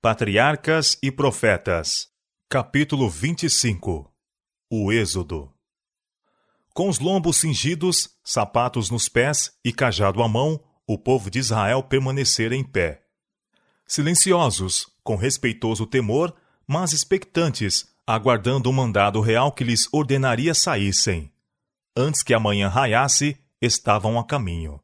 Patriarcas e Profetas, capítulo 25 O Êxodo Com os lombos cingidos, sapatos nos pés e cajado à mão, o povo de Israel permanecera em pé. Silenciosos, com respeitoso temor, mas expectantes, aguardando o mandado real que lhes ordenaria saíssem. Antes que a manhã raiasse, estavam a caminho.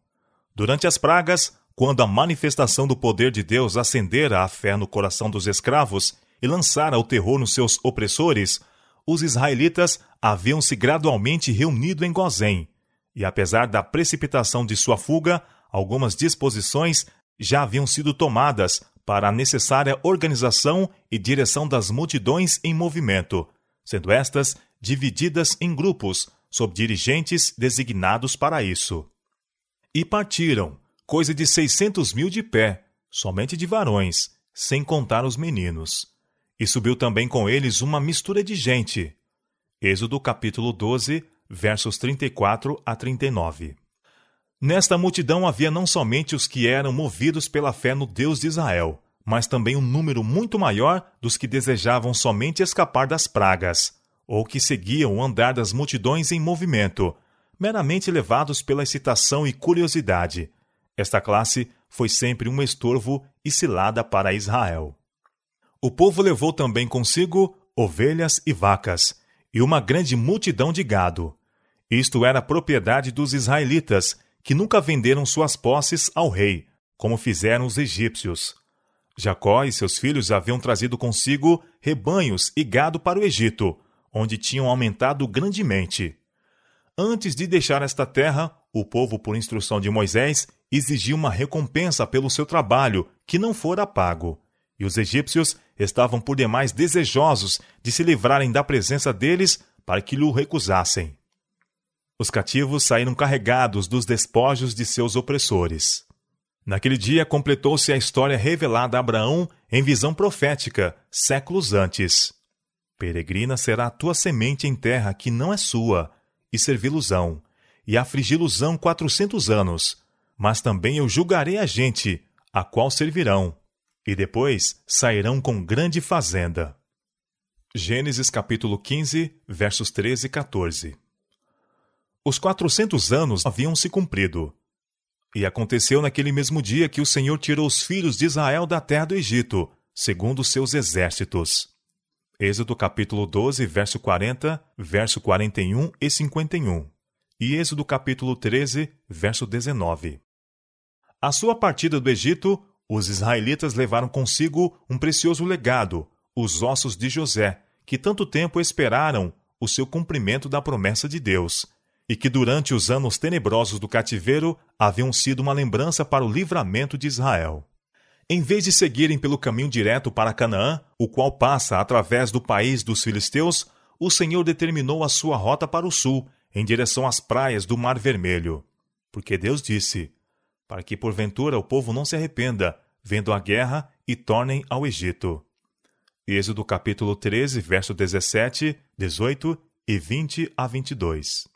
Durante as pragas, quando a manifestação do poder de Deus acendera a fé no coração dos escravos e lançara o terror nos seus opressores, os israelitas haviam-se gradualmente reunido em Gozém, e apesar da precipitação de sua fuga, algumas disposições já haviam sido tomadas para a necessária organização e direção das multidões em movimento, sendo estas divididas em grupos, sob dirigentes designados para isso. E partiram, coisa de seiscentos mil de pé, somente de varões, sem contar os meninos. E subiu também com eles uma mistura de gente. Êxodo capítulo 12, versos 34 a 39. Nesta multidão havia não somente os que eram movidos pela fé no Deus de Israel, mas também um número muito maior dos que desejavam somente escapar das pragas, ou que seguiam o andar das multidões em movimento, meramente levados pela excitação e curiosidade, esta classe foi sempre um estorvo e cilada para Israel. O povo levou também consigo ovelhas e vacas, e uma grande multidão de gado. Isto era propriedade dos israelitas, que nunca venderam suas posses ao rei, como fizeram os egípcios. Jacó e seus filhos haviam trazido consigo rebanhos e gado para o Egito, onde tinham aumentado grandemente. Antes de deixar esta terra, o povo, por instrução de Moisés, exigia uma recompensa pelo seu trabalho, que não fora pago. E os egípcios estavam por demais desejosos de se livrarem da presença deles para que lhe recusassem. Os cativos saíram carregados dos despojos de seus opressores. Naquele dia completou-se a história revelada a Abraão em visão profética, séculos antes. Peregrina será a tua semente em terra que não é sua, e servi-los-ão, e afligi-los-ão quatrocentos anos, mas também eu julgarei a gente, a qual servirão, e depois sairão com grande fazenda. Gênesis capítulo 15, versos 13 e 14. Os quatrocentos anos haviam se cumprido. E aconteceu naquele mesmo dia que o Senhor tirou os filhos de Israel da terra do Egito, segundo seus exércitos. Êxodo capítulo 12, verso 40, verso 41 e 51. E Êxodo capítulo 13, verso 19. À sua partida do Egito, os israelitas levaram consigo um precioso legado, os ossos de José, que tanto tempo esperaram o seu cumprimento da promessa de Deus, e que durante os anos tenebrosos do cativeiro haviam sido uma lembrança para o livramento de Israel. Em vez de seguirem pelo caminho direto para Canaã, o qual passa através do país dos filisteus, o Senhor determinou a sua rota para o sul, em direção às praias do Mar Vermelho. Porque Deus disse: para que porventura o povo não se arrependa, vendo a guerra, e tornem ao Egito. Êxodo capítulo 13, verso 17, 18 e 20 a 22.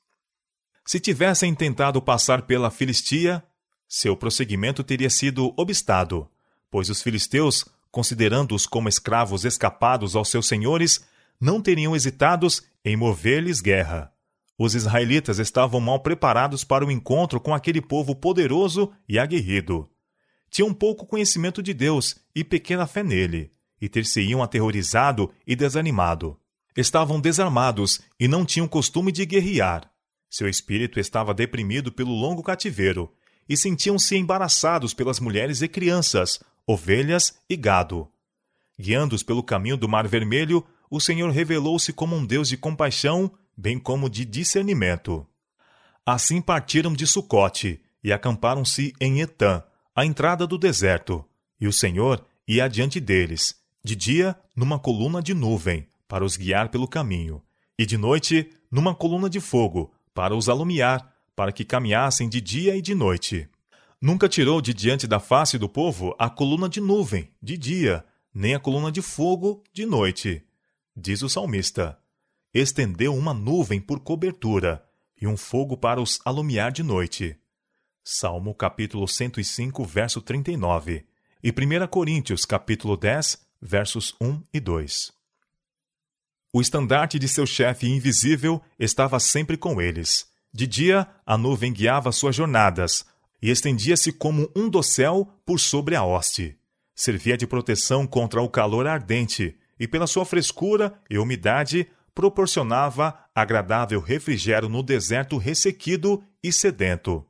Se tivessem tentado passar pela Filistia, seu prosseguimento teria sido obstado, pois os filisteus, considerando-os como escravos escapados aos seus senhores, não teriam hesitados em mover-lhes guerra. Os israelitas estavam mal preparados para o encontro com aquele povo poderoso e aguerrido. Tinham pouco conhecimento de Deus e pequena fé nele, e ter-se-iam aterrorizado e desanimado. Estavam desarmados e não tinham costume de guerrear. Seu espírito estava deprimido pelo longo cativeiro, e sentiam-se embaraçados pelas mulheres e crianças, ovelhas e gado. Guiando-os pelo caminho do Mar Vermelho, o Senhor revelou-se como um Deus de compaixão bem como de discernimento. Assim partiram de Sucote e acamparam-se em Etã, à entrada do deserto, e o Senhor ia adiante deles, de dia numa coluna de nuvem, para os guiar pelo caminho, e de noite numa coluna de fogo, para os alumiar, para que caminhassem de dia e de noite. Nunca tirou de diante da face do povo a coluna de nuvem, de dia, nem a coluna de fogo, de noite. Diz o salmista: estendeu uma nuvem por cobertura e um fogo para os alumiar de noite. Salmo capítulo 105, verso 39 e 1 Coríntios capítulo 10, versos 1 e 2. O estandarte de seu chefe invisível estava sempre com eles. De dia, a nuvem guiava suas jornadas e estendia-se como um dossel por sobre a hoste. Servia de proteção contra o calor ardente e, pela sua frescura e umidade, proporcionava agradável refrigério no deserto ressequido e sedento.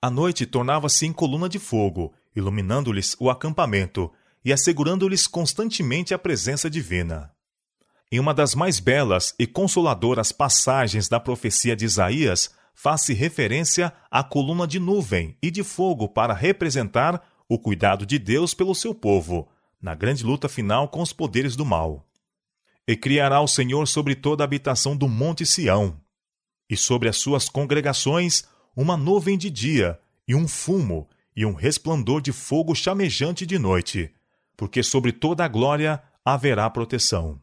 A noite tornava-se em coluna de fogo, iluminando-lhes o acampamento e assegurando-lhes constantemente a presença divina. Em uma das mais belas e consoladoras passagens da profecia de Isaías, faz-se referência à coluna de nuvem e de fogo para representar o cuidado de Deus pelo seu povo, na grande luta final com os poderes do mal. E criará o Senhor sobre toda a habitação do monte Sião, e sobre as suas congregações uma nuvem de dia, e um fumo, e um resplendor de fogo chamejante de noite, porque sobre toda a glória haverá proteção.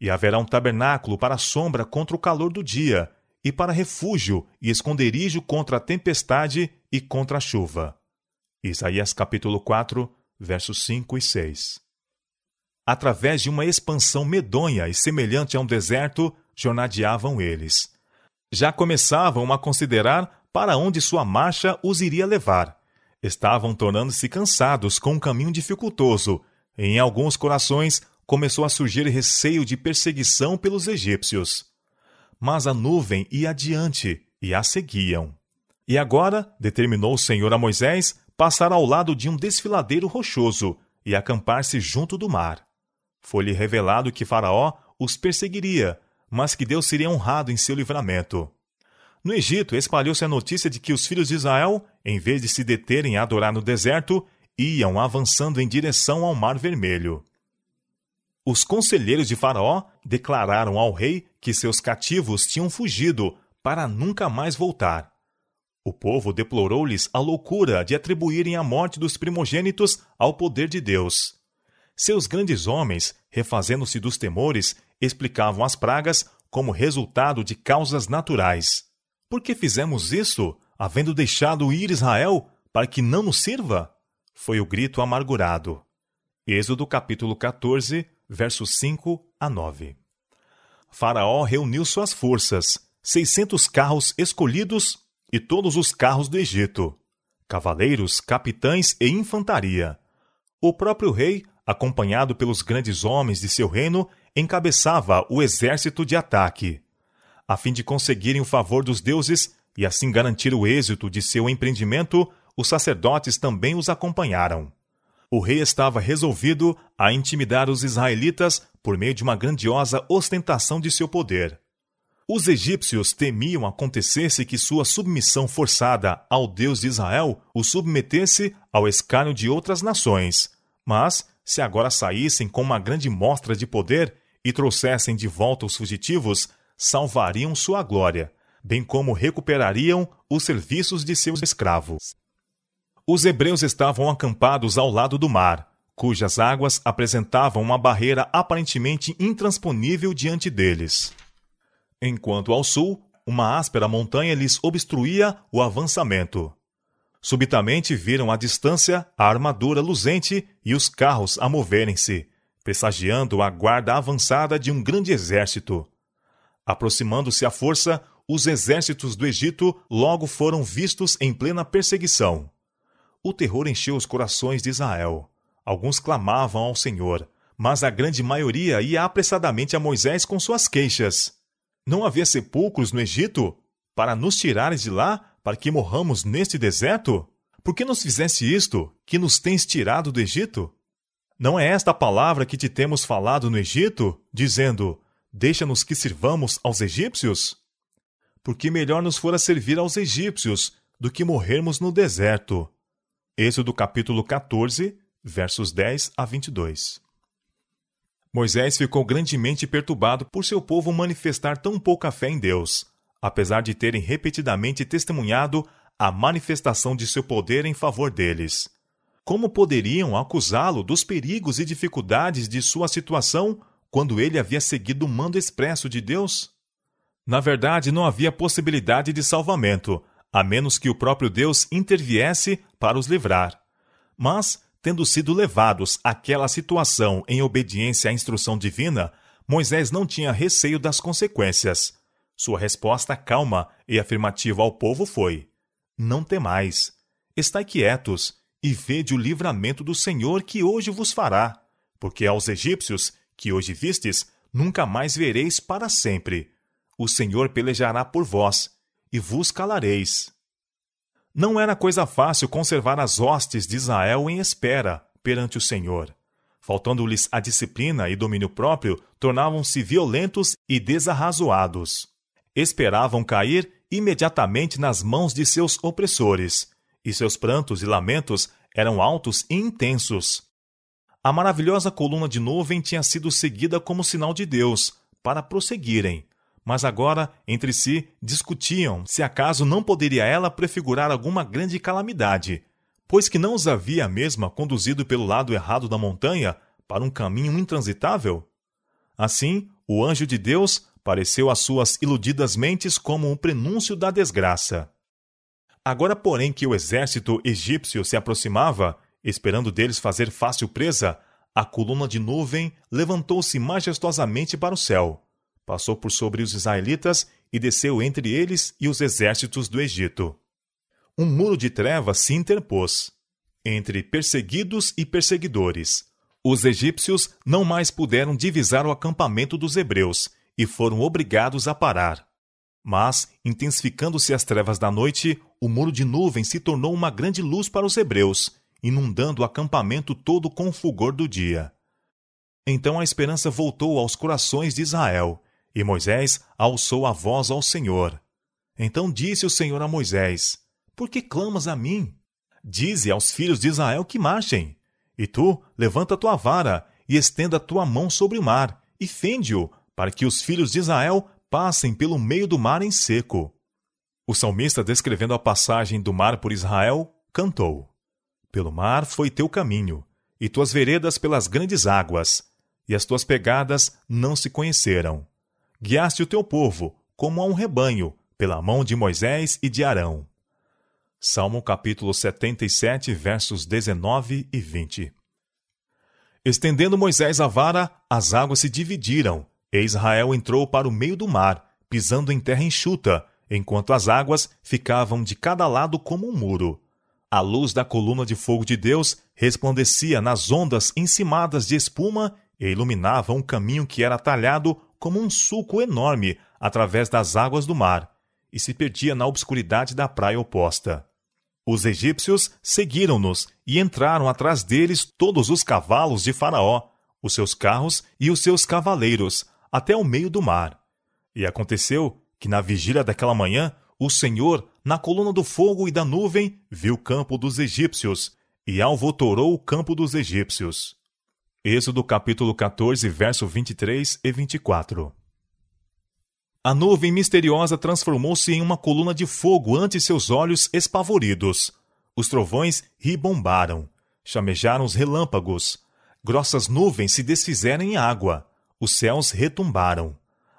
E haverá um tabernáculo para sombra contra o calor do dia, e para refúgio e esconderijo contra a tempestade e contra a chuva. Isaías capítulo 4, versos 5 e 6. Através de uma expansão medonha e semelhante a um deserto, jornadeavam eles. Já começavam a considerar para onde sua marcha os iria levar. Estavam tornando-se cansados com um caminho dificultoso. E em alguns corações começou a surgir receio de perseguição pelos egípcios. Mas a nuvem ia adiante e a seguiam. E agora determinou o Senhor a Moisés passar ao lado de um desfiladeiro rochoso e acampar-se junto do mar. Foi-lhe revelado que Faraó os perseguiria, mas que Deus seria honrado em seu livramento. No Egito, espalhou-se a notícia de que os filhos de Israel, em vez de se deterem a adorar no deserto, iam avançando em direção ao Mar Vermelho. Os conselheiros de Faraó declararam ao rei que seus cativos tinham fugido para nunca mais voltar. O povo deplorou-lhes a loucura de atribuírem a morte dos primogênitos ao poder de Deus. Seus grandes homens, refazendo-se dos temores, explicavam as pragas como resultado de causas naturais. Por que fizemos isso, havendo deixado ir Israel para que não nos sirva? Foi o grito amargurado. Êxodo capítulo 14, versos 5 a 9. Faraó reuniu suas forças, seiscentos carros escolhidos e todos os carros do Egito, cavaleiros, capitães e infantaria. O próprio rei, acompanhado pelos grandes homens de seu reino, encabeçava o exército de ataque. A fim de conseguirem o favor dos deuses e assim garantir o êxito de seu empreendimento, os sacerdotes também os acompanharam o rei estava resolvido a intimidar os israelitas por meio de uma grandiosa ostentação de seu poder. Os egípcios temiam acontecesse que sua submissão forçada ao Deus de Israel o submetesse ao escárnio de outras nações. Mas, se agora saíssem com uma grande mostra de poder e trouxessem de volta os fugitivos, salvariam sua glória, bem como recuperariam os serviços de seus escravos. Os hebreus estavam acampados ao lado do mar, cujas águas apresentavam uma barreira aparentemente intransponível diante deles. Enquanto ao sul, uma áspera montanha lhes obstruía o avançamento. Subitamente viram à distância a armadura luzente e os carros a moverem-se, pressagiando a guarda avançada de um grande exército. Aproximando-se à força, os exércitos do Egito logo foram vistos em plena perseguição. O terror encheu os corações de Israel. Alguns clamavam ao Senhor, mas a grande maioria ia apressadamente a Moisés com suas queixas. Não havia sepulcros no Egito? Para nos tirares de lá, para que morramos neste deserto? Por que nos fizeste isto, que nos tens tirado do Egito? Não é esta a palavra que te temos falado no Egito, dizendo: Deixa-nos que sirvamos aos egípcios? Porque melhor nos fora servir aos egípcios do que morrermos no deserto. Êxodo capítulo 14, versos 10 a 22. Moisés ficou grandemente perturbado por seu povo manifestar tão pouca fé em Deus, apesar de terem repetidamente testemunhado a manifestação de seu poder em favor deles. Como poderiam acusá-lo dos perigos e dificuldades de sua situação quando ele havia seguido o mando expresso de Deus? Na verdade, não havia possibilidade de salvamento, a menos que o próprio Deus interviesse para os livrar. Mas, tendo sido levados àquela situação em obediência à instrução divina, Moisés não tinha receio das consequências. Sua resposta calma e afirmativa ao povo foi: Não temais, estai quietos e vede o livramento do Senhor que hoje vos fará, porque aos egípcios que hoje vistes, nunca mais vereis para sempre. O Senhor pelejará por vós, e vos calareis. Não era coisa fácil conservar as hostes de Israel em espera perante o Senhor. Faltando-lhes a disciplina e domínio próprio, tornavam-se violentos e desarrazoados. Esperavam cair imediatamente nas mãos de seus opressores, e seus prantos e lamentos eram altos e intensos. A maravilhosa coluna de nuvem tinha sido seguida como sinal de Deus, para prosseguirem, mas agora entre si discutiam se acaso não poderia ela prefigurar alguma grande calamidade, pois que não os havia mesma conduzido pelo lado errado da montanha para um caminho intransitável? Assim, o anjo de Deus pareceu às suas iludidas mentes como um prenúncio da desgraça. Agora, porém, que o exército egípcio se aproximava, esperando deles fazer fácil presa, a coluna de nuvem levantou-se majestosamente para o céu passou por sobre os israelitas e desceu entre eles e os exércitos do Egito. Um muro de trevas se interpôs entre perseguidos e perseguidores. Os egípcios não mais puderam divisar o acampamento dos hebreus e foram obrigados a parar. Mas, intensificando-se as trevas da noite, o muro de nuvem se tornou uma grande luz para os hebreus, inundando o acampamento todo com o fulgor do dia. Então a esperança voltou aos corações de Israel, e Moisés alçou a voz ao Senhor. Então disse o Senhor a Moisés: Por que clamas a mim? Dize aos filhos de Israel que marchem. E tu, levanta tua vara e estenda tua mão sobre o mar, e fende-o, para que os filhos de Israel passem pelo meio do mar em seco. O salmista, descrevendo a passagem do mar por Israel, cantou: Pelo mar foi teu caminho, e tuas veredas pelas grandes águas, e as tuas pegadas não se conheceram guiaste o teu povo, como a um rebanho, pela mão de Moisés e de Arão. Salmo capítulo 77, versos 19 e 20. Estendendo Moisés a vara, as águas se dividiram, e Israel entrou para o meio do mar, pisando em terra enxuta, enquanto as águas ficavam de cada lado como um muro. A luz da coluna de fogo de Deus resplandecia nas ondas encimadas de espuma e iluminava um caminho que era talhado como um sulco enorme através das águas do mar e se perdia na obscuridade da praia oposta. Os egípcios seguiram-nos e entraram atrás deles todos os cavalos de Faraó, os seus carros e os seus cavaleiros, até o meio do mar. E aconteceu que na vigília daquela manhã, o Senhor, na coluna do fogo e da nuvem, viu o campo dos egípcios e alvotorou o campo dos egípcios. Êxodo capítulo 14, verso 23 e 24. A nuvem misteriosa transformou-se em uma coluna de fogo ante seus olhos espavoridos. Os trovões ribombaram, chamejaram os relâmpagos. Grossas nuvens se desfizeram em água. Os céus retumbaram.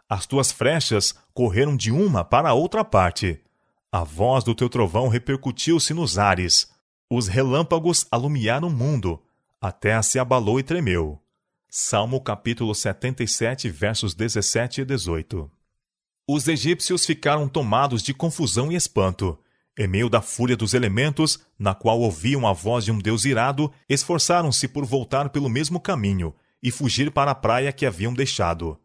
As tuas flechas correram de uma para a outra parte. A voz do teu trovão repercutiu-se nos ares. Os relâmpagos alumiaram o mundo a terra se abalou e tremeu. Salmo capítulo 77, versos 17 e 18. Os egípcios ficaram tomados de confusão e espanto. Em meio da fúria dos elementos, na qual ouviam a voz de um Deus irado, esforçaram-se por voltar pelo mesmo caminho e fugir para a praia que haviam deixado.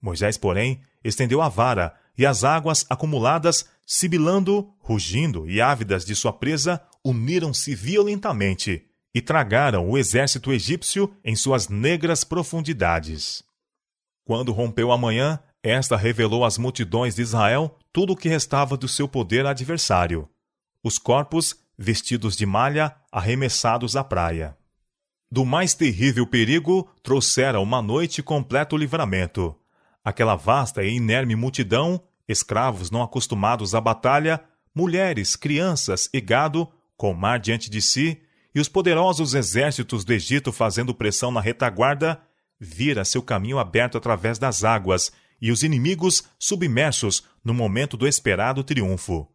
Moisés, porém, estendeu a vara, e as águas acumuladas, sibilando, rugindo e ávidas de sua presa, uniram-se violentamente e tragaram o exército egípcio em suas negras profundidades. Quando rompeu a manhã, esta revelou às multidões de Israel tudo o que restava do seu poder adversário: os corpos, vestidos de malha, arremessados à praia. Do mais terrível perigo trouxera uma noite completo livramento. Aquela vasta e inerme multidão, escravos não acostumados à batalha, mulheres, crianças e gado, com o mar diante de si, e os poderosos exércitos do Egito fazendo pressão na retaguarda, vira seu caminho aberto através das águas e os inimigos submersos no momento do esperado triunfo.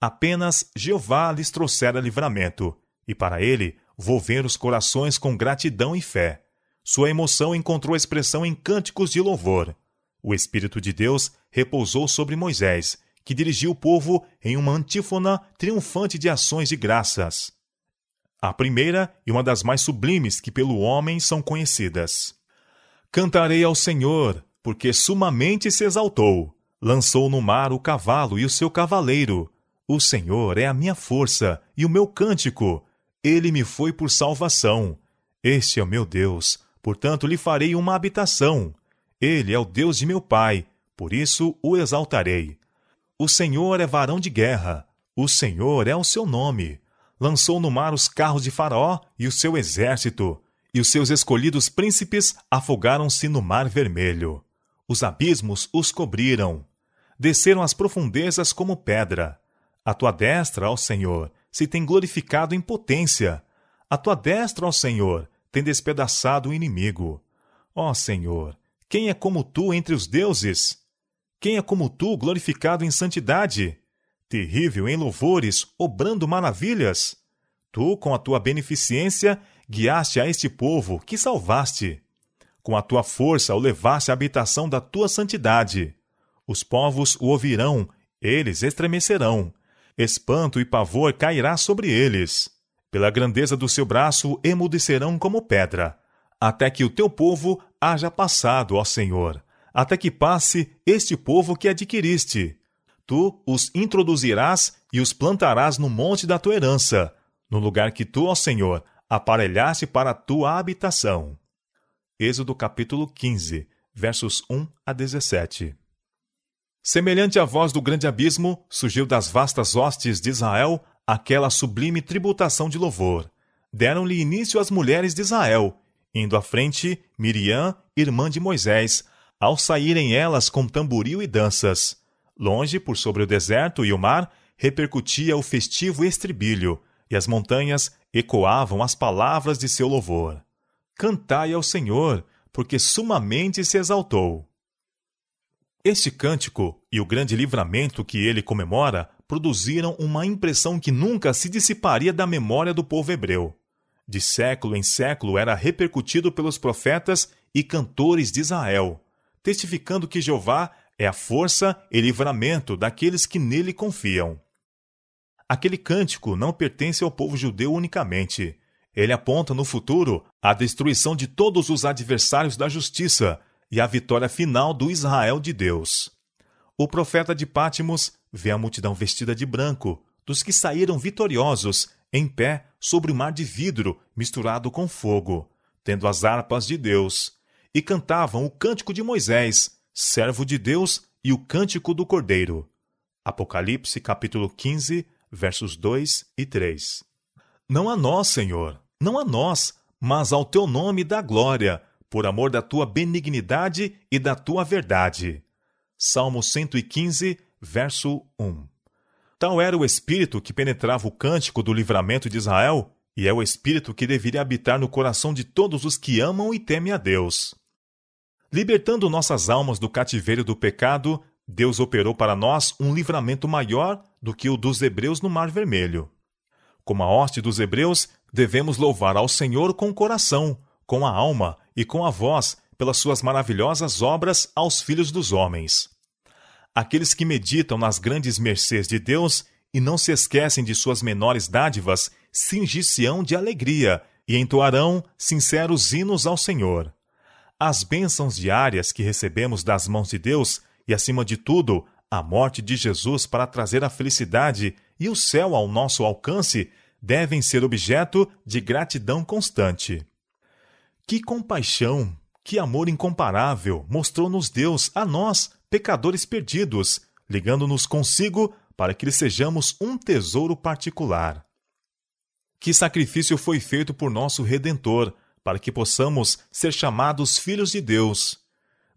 Apenas Jeová lhes trouxera livramento, e para ele volver os corações com gratidão e fé. Sua emoção encontrou expressão em cânticos de louvor. O Espírito de Deus repousou sobre Moisés, que dirigiu o povo em uma antífona triunfante de ações de graças. A primeira e uma das mais sublimes que pelo homem são conhecidas. Cantarei ao Senhor, porque sumamente se exaltou. Lançou no mar o cavalo e o seu cavaleiro. O Senhor é a minha força e o meu cântico. Ele me foi por salvação. Este é o meu Deus, portanto lhe farei uma habitação. Ele é o Deus de meu pai, por isso o exaltarei. O Senhor é varão de guerra, o Senhor é o seu nome. Lançou no mar os carros de Faraó e o seu exército, e os seus escolhidos príncipes afogaram-se no mar vermelho. Os abismos os cobriram. Desceram as profundezas como pedra. A tua destra, ó Senhor, se tem glorificado em potência. A tua destra, ó Senhor, tem despedaçado o inimigo. Ó Senhor, quem é como tu entre os deuses? Quem é como tu, glorificado em santidade? Terrível em louvores, obrando maravilhas? Tu, com a tua beneficência, guiaste a este povo que salvaste. Com a tua força o levaste à habitação da tua santidade. Os povos o ouvirão, eles estremecerão. Espanto e pavor cairá sobre eles. Pela grandeza do seu braço emudecerão como pedra, até que o teu povo haja passado, ó Senhor até que passe este povo que adquiriste. Tu os introduzirás e os plantarás no monte da tua herança, no lugar que tu, ó Senhor, aparelhaste para a tua habitação. Êxodo capítulo 15, versos 1 a 17. Semelhante à voz do grande abismo, surgiu das vastas hostes de Israel aquela sublime tributação de louvor. Deram-lhe início as mulheres de Israel, indo à frente Miriam, irmã de Moisés, ao saírem elas com tamboril e danças. Longe, por sobre o deserto e o mar, repercutia o festivo estribilho, e as montanhas ecoavam as palavras de seu louvor. Cantai ao Senhor, porque sumamente se exaltou. Este cântico e o grande livramento que ele comemora produziram uma impressão que nunca se dissiparia da memória do povo hebreu. De século em século era repercutido pelos profetas e cantores de Israel testificando que Jeová é a força e livramento daqueles que nele confiam. Aquele cântico não pertence ao povo judeu unicamente. Ele aponta no futuro a destruição de todos os adversários da justiça e a vitória final do Israel de Deus. O profeta de Pátimos vê a multidão vestida de branco, dos que saíram vitoriosos, em pé sobre o mar de vidro misturado com fogo, tendo as harpas de Deus e cantavam o cântico de Moisés, servo de Deus, e o cântico do Cordeiro. Apocalipse capítulo 15, versos 2 e 3. Não a nós, Senhor, não a nós, mas ao teu nome dá glória, por amor da tua benignidade e da tua verdade. Salmo 115, verso 1. Tal era o espírito que penetrava o cântico do livramento de Israel, e é o espírito que deveria habitar no coração de todos os que amam e temem a Deus. Libertando nossas almas do cativeiro do pecado, Deus operou para nós um livramento maior do que o dos hebreus no Mar Vermelho. Como a hoste dos hebreus, devemos louvar ao Senhor com o coração, com a alma e com a voz pelas suas maravilhosas obras aos filhos dos homens. Aqueles que meditam nas grandes mercês de Deus e não se esquecem de suas menores dádivas, cingir-se-ão de alegria e entoarão sinceros hinos ao Senhor. As bênçãos diárias que recebemos das mãos de Deus e, acima de tudo, a morte de Jesus para trazer a felicidade e o céu ao nosso alcance devem ser objeto de gratidão constante. Que compaixão, que amor incomparável mostrou-nos Deus a nós, pecadores perdidos, ligando-nos consigo para que lhe sejamos um tesouro particular. Que sacrifício foi feito por nosso Redentor, para que possamos ser chamados filhos de Deus.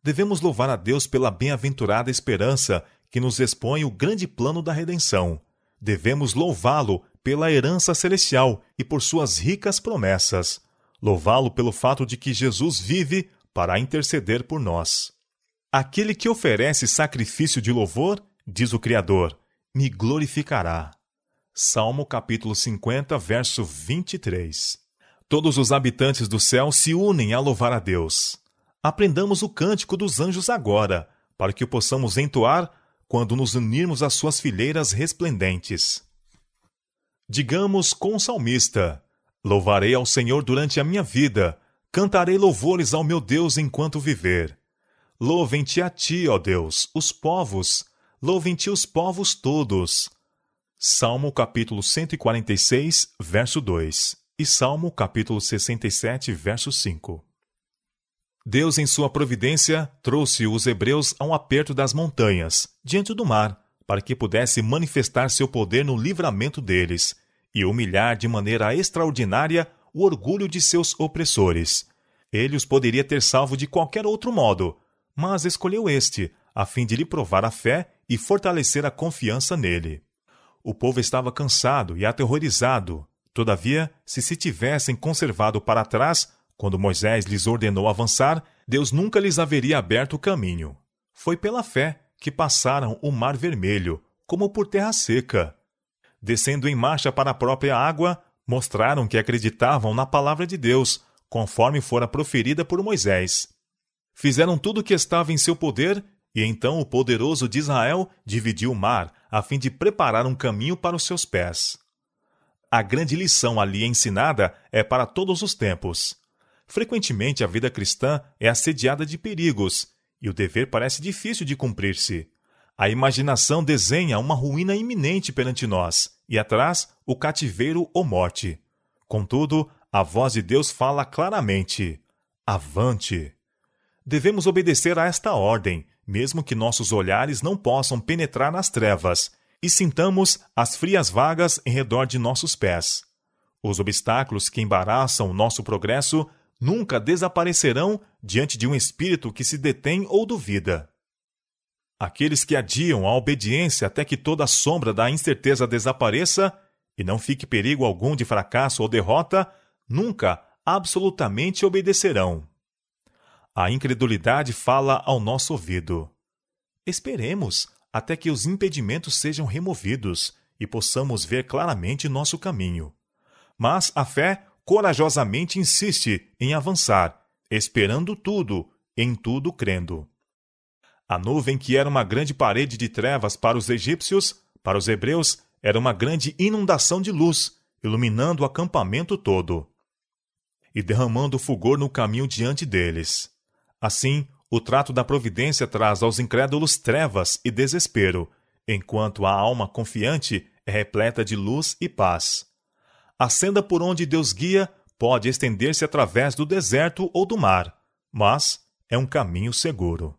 Devemos louvar a Deus pela bem-aventurada esperança que nos expõe o grande plano da redenção. Devemos louvá-lo pela herança celestial e por suas ricas promessas. Louvá-lo pelo fato de que Jesus vive para interceder por nós. Aquele que oferece sacrifício de louvor, diz o Criador, me glorificará. Salmo capítulo 50, verso 23. Todos os habitantes do céu se unem a louvar a Deus. Aprendamos o cântico dos anjos agora, para que o possamos entoar quando nos unirmos às suas fileiras resplendentes. Digamos com o salmista: Louvarei ao Senhor durante a minha vida, cantarei louvores ao meu Deus enquanto viver. Louvem-te a ti, ó Deus, os povos, louvem-te os povos todos. Salmo capítulo 146, verso 2 e Salmo capítulo 67, verso 5. Deus, em sua providência, trouxe os hebreus a um aperto das montanhas, diante do mar, para que pudesse manifestar seu poder no livramento deles e humilhar de maneira extraordinária o orgulho de seus opressores. Ele os poderia ter salvo de qualquer outro modo, mas escolheu este, a fim de lhe provar a fé e fortalecer a confiança nele. O povo estava cansado e aterrorizado. Todavia, se se tivessem conservado para trás, quando Moisés lhes ordenou avançar, Deus nunca lhes haveria aberto o caminho. Foi pela fé que passaram o Mar Vermelho, como por terra seca. Descendo em marcha para a própria água, mostraram que acreditavam na palavra de Deus, conforme fora proferida por Moisés. Fizeram tudo o que estava em seu poder, e então o poderoso de Israel dividiu o mar, a fim de preparar um caminho para os seus pés. A grande lição ali ensinada é para todos os tempos. Frequentemente a vida cristã é assediada de perigos, e o dever parece difícil de cumprir-se. A imaginação desenha uma ruína iminente perante nós, e atrás o cativeiro ou morte. Contudo, a voz de Deus fala claramente: Avante! Devemos obedecer a esta ordem, mesmo que nossos olhares não possam penetrar nas trevas e sintamos as frias vagas em redor de nossos pés. Os obstáculos que embaraçam o nosso progresso nunca desaparecerão diante de um espírito que se detém ou duvida. Aqueles que adiam a obediência até que toda a sombra da incerteza desapareça e não fique perigo algum de fracasso ou derrota, nunca absolutamente obedecerão. A incredulidade fala ao nosso ouvido. Esperemos até que os impedimentos sejam removidos e possamos ver claramente nosso caminho. Mas a fé corajosamente insiste em avançar, esperando tudo, em tudo crendo. A nuvem, que era uma grande parede de trevas para os egípcios, para os hebreus, era uma grande inundação de luz, iluminando o acampamento todo e derramando fulgor no caminho diante deles. Assim, o trato da providência traz aos incrédulos trevas e desespero, enquanto a alma confiante é repleta de luz e paz. A senda por onde Deus guia pode estender-se através do deserto ou do mar, mas é um caminho seguro.